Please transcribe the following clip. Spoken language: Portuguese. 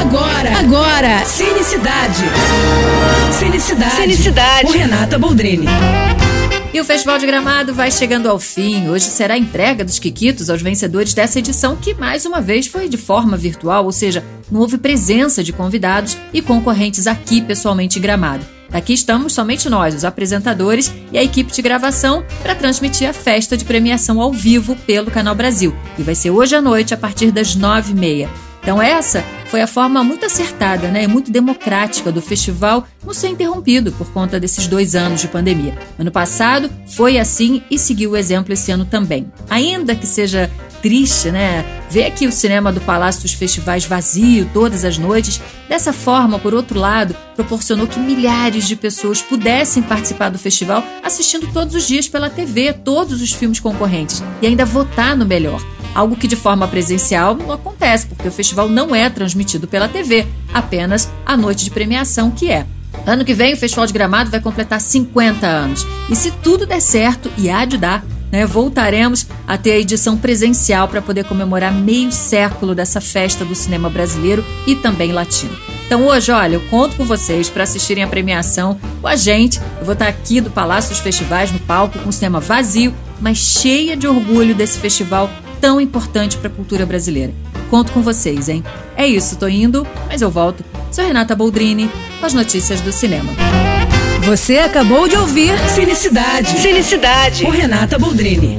Agora, agora, Cinecidade. Cinecidade. Cinecidade. Com Renata Boldrini. E o Festival de Gramado vai chegando ao fim. Hoje será a entrega dos Quiquitos aos vencedores dessa edição, que mais uma vez foi de forma virtual, ou seja, não houve presença de convidados e concorrentes aqui pessoalmente em Gramado. Aqui estamos somente nós, os apresentadores e a equipe de gravação, para transmitir a festa de premiação ao vivo pelo Canal Brasil. E vai ser hoje à noite, a partir das nove e meia. Então essa foi a forma muito acertada né, e muito democrática do festival não ser interrompido por conta desses dois anos de pandemia. Ano passado foi assim e seguiu o exemplo esse ano também. Ainda que seja triste, né? Ver aqui o cinema do Palácio dos Festivais vazio todas as noites. Dessa forma, por outro lado, proporcionou que milhares de pessoas pudessem participar do festival assistindo todos os dias pela TV todos os filmes concorrentes e ainda votar no melhor algo que de forma presencial não acontece, porque o festival não é transmitido pela TV, apenas a noite de premiação que é. Ano que vem o Festival de Gramado vai completar 50 anos. E se tudo der certo, e há de dar, né, voltaremos a ter a edição presencial para poder comemorar meio século dessa festa do cinema brasileiro e também latino. Então hoje, olha, eu conto com vocês para assistirem a premiação com a gente. Eu vou estar aqui do Palácio dos Festivais no palco com o cinema vazio, mas cheia de orgulho desse festival tão importante para a cultura brasileira. Conto com vocês, hein? É isso, tô indo, mas eu volto. Sou Renata Boldrini com as notícias do cinema. Você acabou de ouvir Cinecidade. Cinecidade. Com Renata Boldrini.